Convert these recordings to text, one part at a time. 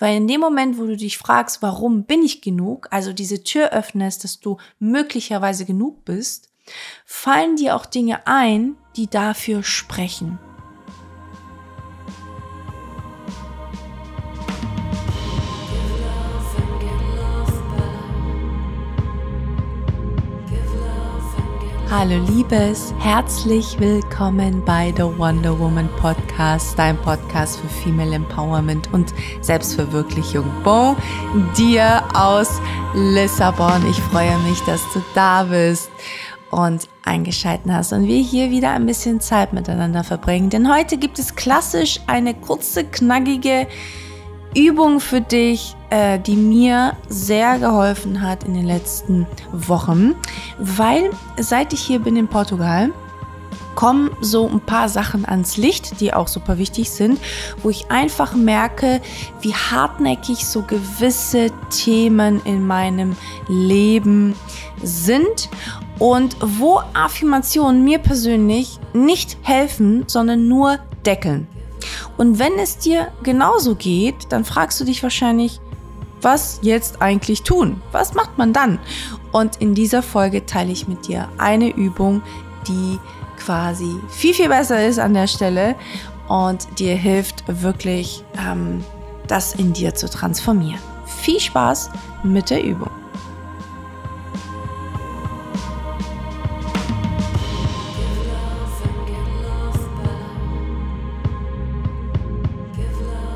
Weil in dem Moment, wo du dich fragst, warum bin ich genug, also diese Tür öffnest, dass du möglicherweise genug bist, fallen dir auch Dinge ein, die dafür sprechen. Hallo Liebes, herzlich willkommen bei The Wonder Woman Podcast, dein Podcast für Female Empowerment und Selbstverwirklichung. Bon dir aus Lissabon. Ich freue mich, dass du da bist und eingeschalten hast und wir hier wieder ein bisschen Zeit miteinander verbringen. Denn heute gibt es klassisch eine kurze, knackige Übung für dich, äh, die mir sehr geholfen hat in den letzten Wochen, weil seit ich hier bin in Portugal, kommen so ein paar Sachen ans Licht, die auch super wichtig sind, wo ich einfach merke, wie hartnäckig so gewisse Themen in meinem Leben sind und wo Affirmationen mir persönlich nicht helfen, sondern nur deckeln. Und wenn es dir genauso geht, dann fragst du dich wahrscheinlich, was jetzt eigentlich tun? Was macht man dann? Und in dieser Folge teile ich mit dir eine Übung, die quasi viel, viel besser ist an der Stelle und dir hilft wirklich, ähm, das in dir zu transformieren. Viel Spaß mit der Übung.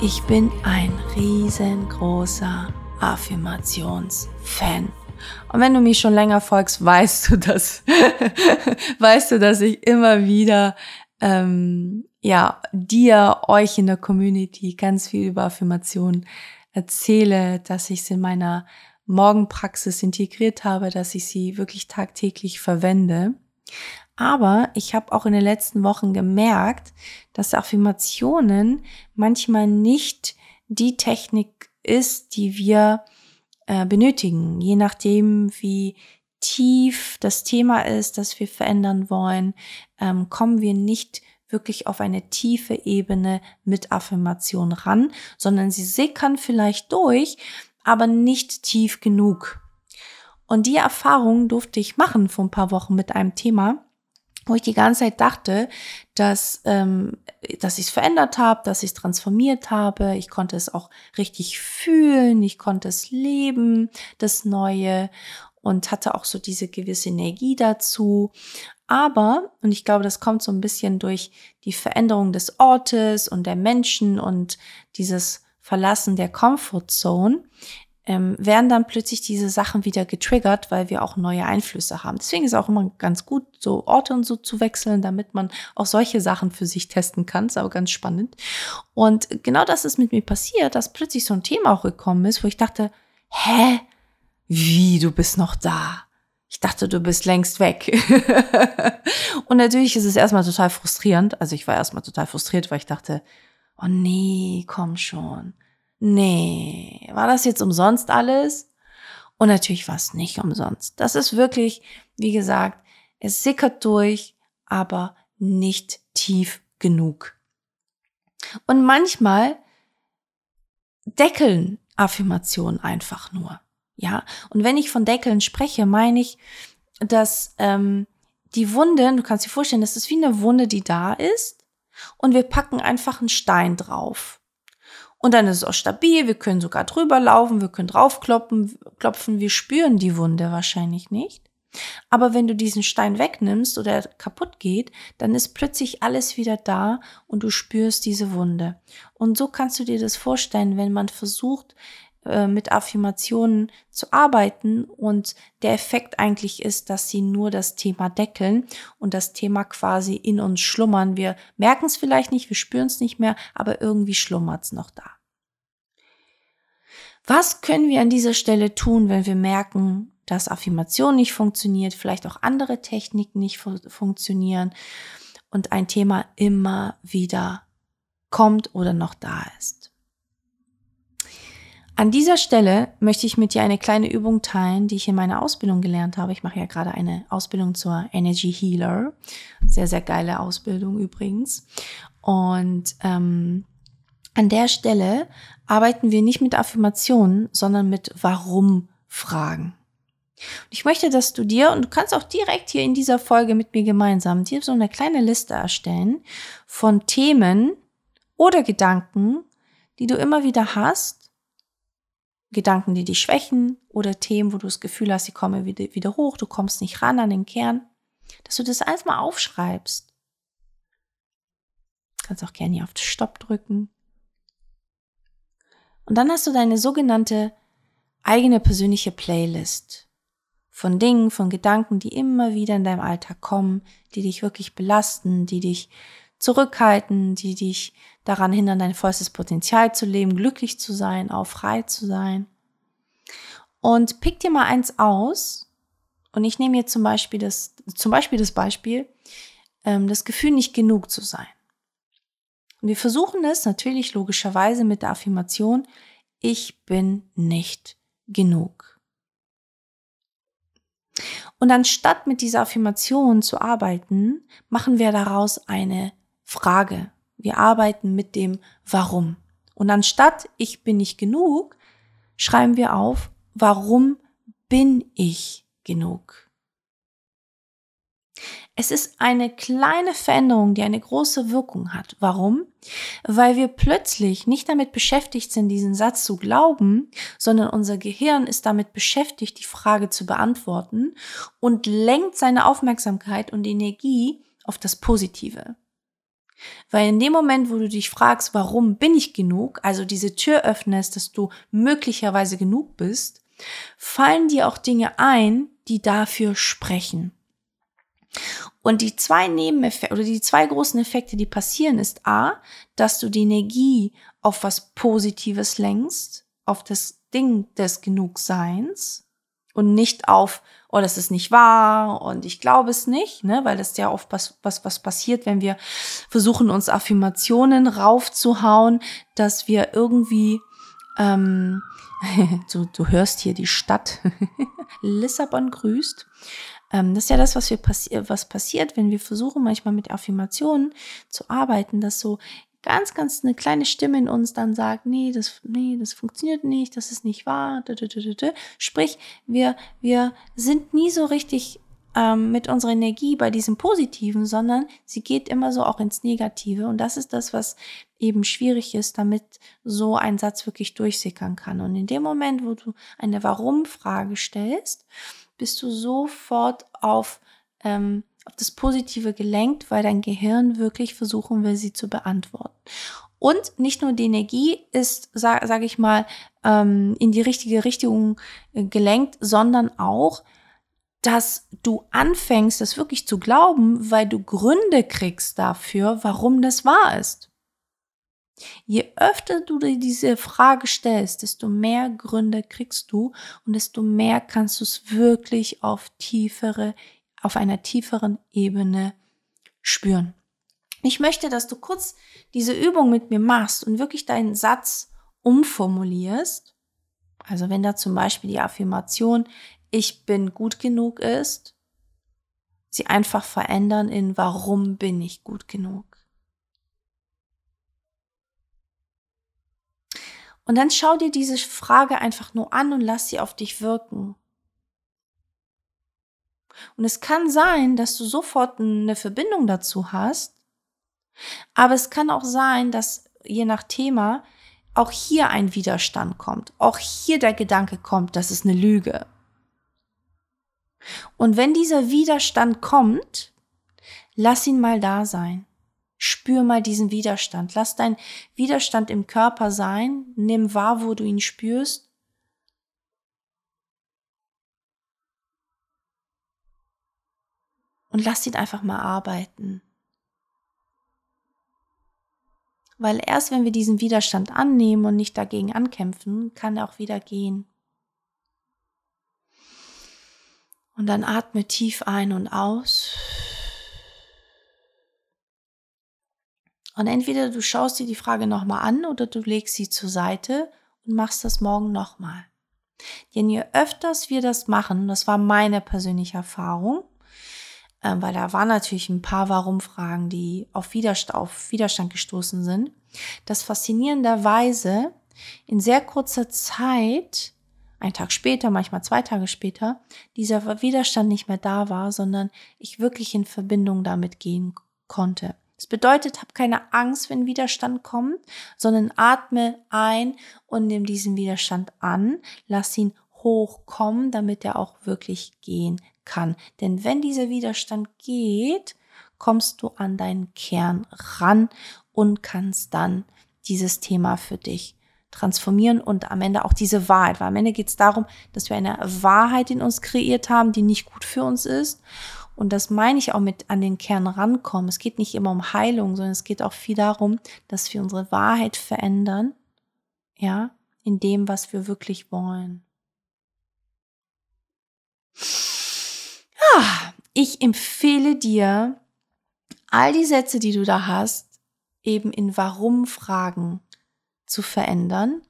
Ich bin ein riesengroßer Affirmationsfan. Und wenn du mich schon länger folgst, weißt du das, weißt du, dass ich immer wieder ähm, ja dir, euch in der Community ganz viel über Affirmationen erzähle, dass ich es in meiner Morgenpraxis integriert habe, dass ich sie wirklich tagtäglich verwende. Aber ich habe auch in den letzten Wochen gemerkt, dass Affirmationen manchmal nicht die Technik ist, die wir äh, benötigen, je nachdem, wie tief das Thema ist, das wir verändern wollen, ähm, kommen wir nicht wirklich auf eine tiefe Ebene mit Affirmation ran, sondern sie sickern vielleicht durch, aber nicht tief genug. Und die Erfahrung durfte ich machen vor ein paar Wochen mit einem Thema, wo ich die ganze Zeit dachte, dass, ähm, dass ich es verändert habe, dass ich es transformiert habe. Ich konnte es auch richtig fühlen, ich konnte es leben, das Neue und hatte auch so diese gewisse Energie dazu. Aber, und ich glaube, das kommt so ein bisschen durch die Veränderung des Ortes und der Menschen und dieses Verlassen der Comfort Zone, ähm, werden dann plötzlich diese Sachen wieder getriggert, weil wir auch neue Einflüsse haben. Deswegen ist auch immer ganz gut, so Orte und so zu wechseln, damit man auch solche Sachen für sich testen kann. Ist aber ganz spannend. Und genau das ist mit mir passiert, dass plötzlich so ein Thema auch gekommen ist, wo ich dachte, hä? Wie, du bist noch da? Ich dachte, du bist längst weg. und natürlich ist es erstmal total frustrierend. Also ich war erstmal total frustriert, weil ich dachte, oh nee, komm schon nee, war das jetzt umsonst alles? Und natürlich war es nicht umsonst. Das ist wirklich, wie gesagt, es sickert durch, aber nicht tief genug. Und manchmal deckeln Affirmationen einfach nur. Ja, und wenn ich von Deckeln spreche, meine ich, dass ähm, die Wunde, du kannst dir vorstellen, das ist wie eine Wunde, die da ist, und wir packen einfach einen Stein drauf. Und dann ist es auch stabil, wir können sogar drüber laufen, wir können draufkloppen, klopfen, wir spüren die Wunde wahrscheinlich nicht. Aber wenn du diesen Stein wegnimmst oder kaputt geht, dann ist plötzlich alles wieder da und du spürst diese Wunde. Und so kannst du dir das vorstellen, wenn man versucht, äh, mit Affirmationen zu arbeiten und der Effekt eigentlich ist, dass sie nur das Thema deckeln und das Thema quasi in uns schlummern. Wir merken es vielleicht nicht, wir spüren es nicht mehr, aber irgendwie schlummert es noch da. Was können wir an dieser Stelle tun, wenn wir merken, dass Affirmation nicht funktioniert, vielleicht auch andere Techniken nicht fu funktionieren und ein Thema immer wieder kommt oder noch da ist? An dieser Stelle möchte ich mit dir eine kleine Übung teilen, die ich in meiner Ausbildung gelernt habe. Ich mache ja gerade eine Ausbildung zur Energy Healer. Sehr, sehr geile Ausbildung übrigens. Und ähm, an der Stelle arbeiten wir nicht mit Affirmationen, sondern mit Warum-Fragen. Ich möchte, dass du dir, und du kannst auch direkt hier in dieser Folge mit mir gemeinsam, dir so eine kleine Liste erstellen von Themen oder Gedanken, die du immer wieder hast. Gedanken, die dich schwächen oder Themen, wo du das Gefühl hast, sie kommen wieder, wieder hoch, du kommst nicht ran an den Kern. Dass du das alles mal aufschreibst. Du kannst auch gerne hier auf Stopp drücken. Und dann hast du deine sogenannte eigene persönliche Playlist von Dingen, von Gedanken, die immer wieder in deinem Alltag kommen, die dich wirklich belasten, die dich zurückhalten, die dich daran hindern, dein vollstes Potenzial zu leben, glücklich zu sein, auch frei zu sein. Und pick dir mal eins aus. Und ich nehme hier zum Beispiel das, zum Beispiel das Beispiel, ähm, das Gefühl, nicht genug zu sein. Und wir versuchen es natürlich logischerweise mit der Affirmation, ich bin nicht genug. Und anstatt mit dieser Affirmation zu arbeiten, machen wir daraus eine Frage. Wir arbeiten mit dem Warum. Und anstatt ich bin nicht genug, schreiben wir auf, warum bin ich genug? Es ist eine kleine Veränderung, die eine große Wirkung hat. Warum? Weil wir plötzlich nicht damit beschäftigt sind, diesen Satz zu glauben, sondern unser Gehirn ist damit beschäftigt, die Frage zu beantworten und lenkt seine Aufmerksamkeit und Energie auf das Positive. Weil in dem Moment, wo du dich fragst, warum bin ich genug, also diese Tür öffnest, dass du möglicherweise genug bist, fallen dir auch Dinge ein, die dafür sprechen. Und die zwei Nebeneffekte oder die zwei großen Effekte, die passieren, ist A, dass du die Energie auf was Positives lenkst, auf das Ding des Genugseins und nicht auf, oh, das ist nicht wahr und ich glaube es nicht, ne, weil das ja oft was, was, was passiert, wenn wir versuchen, uns Affirmationen raufzuhauen, dass wir irgendwie, ähm, du, du hörst hier die Stadt, Lissabon grüßt, ähm, das ist ja das, was, wir passi was passiert, wenn wir versuchen, manchmal mit Affirmationen zu arbeiten, dass so ganz, ganz eine kleine Stimme in uns dann sagt, nee, das, nee, das funktioniert nicht, das ist nicht wahr. Sprich, wir, wir sind nie so richtig ähm, mit unserer Energie bei diesem Positiven, sondern sie geht immer so auch ins Negative. Und das ist das, was eben schwierig ist, damit so ein Satz wirklich durchsickern kann. Und in dem Moment, wo du eine Warum-Frage stellst, bist du sofort auf, ähm, auf das Positive gelenkt, weil dein Gehirn wirklich versuchen will, sie zu beantworten. Und nicht nur die Energie ist, sage sag ich mal, ähm, in die richtige Richtung äh, gelenkt, sondern auch, dass du anfängst, das wirklich zu glauben, weil du Gründe kriegst dafür, warum das wahr ist. Je öfter du dir diese Frage stellst, desto mehr Gründe kriegst du und desto mehr kannst du es wirklich auf tiefere, auf einer tieferen Ebene spüren. Ich möchte, dass du kurz diese Übung mit mir machst und wirklich deinen Satz umformulierst. Also wenn da zum Beispiel die Affirmation ich bin gut genug ist, sie einfach verändern in warum bin ich gut genug. Und dann schau dir diese Frage einfach nur an und lass sie auf dich wirken. Und es kann sein, dass du sofort eine Verbindung dazu hast, aber es kann auch sein, dass je nach Thema auch hier ein Widerstand kommt, auch hier der Gedanke kommt, das ist eine Lüge. Und wenn dieser Widerstand kommt, lass ihn mal da sein. Spür mal diesen Widerstand. Lass dein Widerstand im Körper sein. Nimm wahr, wo du ihn spürst. Und lass ihn einfach mal arbeiten. Weil erst wenn wir diesen Widerstand annehmen und nicht dagegen ankämpfen, kann er auch wieder gehen. Und dann atme tief ein und aus. Und entweder du schaust dir die Frage nochmal an oder du legst sie zur Seite und machst das morgen nochmal. Denn je öfters wir das machen, das war meine persönliche Erfahrung, äh, weil da waren natürlich ein paar Warum-Fragen, die auf Widerstand, auf Widerstand gestoßen sind, dass faszinierenderweise in sehr kurzer Zeit, ein Tag später, manchmal zwei Tage später, dieser Widerstand nicht mehr da war, sondern ich wirklich in Verbindung damit gehen konnte. Das bedeutet, hab keine Angst, wenn Widerstand kommt, sondern atme ein und nimm diesen Widerstand an, lass ihn hochkommen, damit er auch wirklich gehen kann. Denn wenn dieser Widerstand geht, kommst du an deinen Kern ran und kannst dann dieses Thema für dich transformieren und am Ende auch diese Wahrheit, weil am Ende geht es darum, dass wir eine Wahrheit in uns kreiert haben, die nicht gut für uns ist. Und das meine ich auch mit an den Kern rankommen. Es geht nicht immer um Heilung, sondern es geht auch viel darum, dass wir unsere Wahrheit verändern, ja, in dem, was wir wirklich wollen. Ja, ich empfehle dir, all die Sätze, die du da hast, eben in Warum-Fragen zu verändern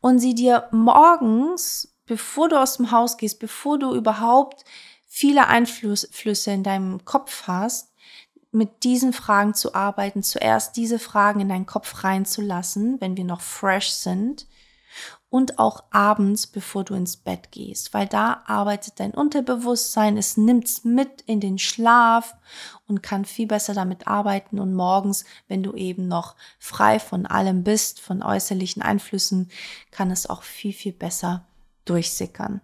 und sie dir morgens, bevor du aus dem Haus gehst, bevor du überhaupt viele Einflüsse in deinem Kopf hast, mit diesen Fragen zu arbeiten, zuerst diese Fragen in deinen Kopf reinzulassen, wenn wir noch fresh sind und auch abends, bevor du ins Bett gehst, weil da arbeitet dein Unterbewusstsein, es nimmt's mit in den Schlaf und kann viel besser damit arbeiten und morgens, wenn du eben noch frei von allem bist, von äußerlichen Einflüssen, kann es auch viel, viel besser durchsickern.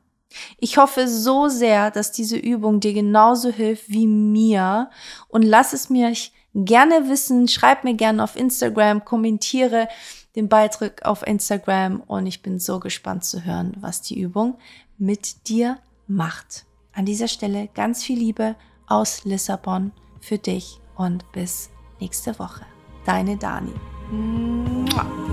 Ich hoffe so sehr, dass diese Übung dir genauso hilft wie mir und lass es mir gerne wissen, schreib mir gerne auf Instagram, kommentiere, den Beitrag auf Instagram und ich bin so gespannt zu hören, was die Übung mit dir macht. An dieser Stelle ganz viel Liebe aus Lissabon für dich und bis nächste Woche. Deine Dani. Mua.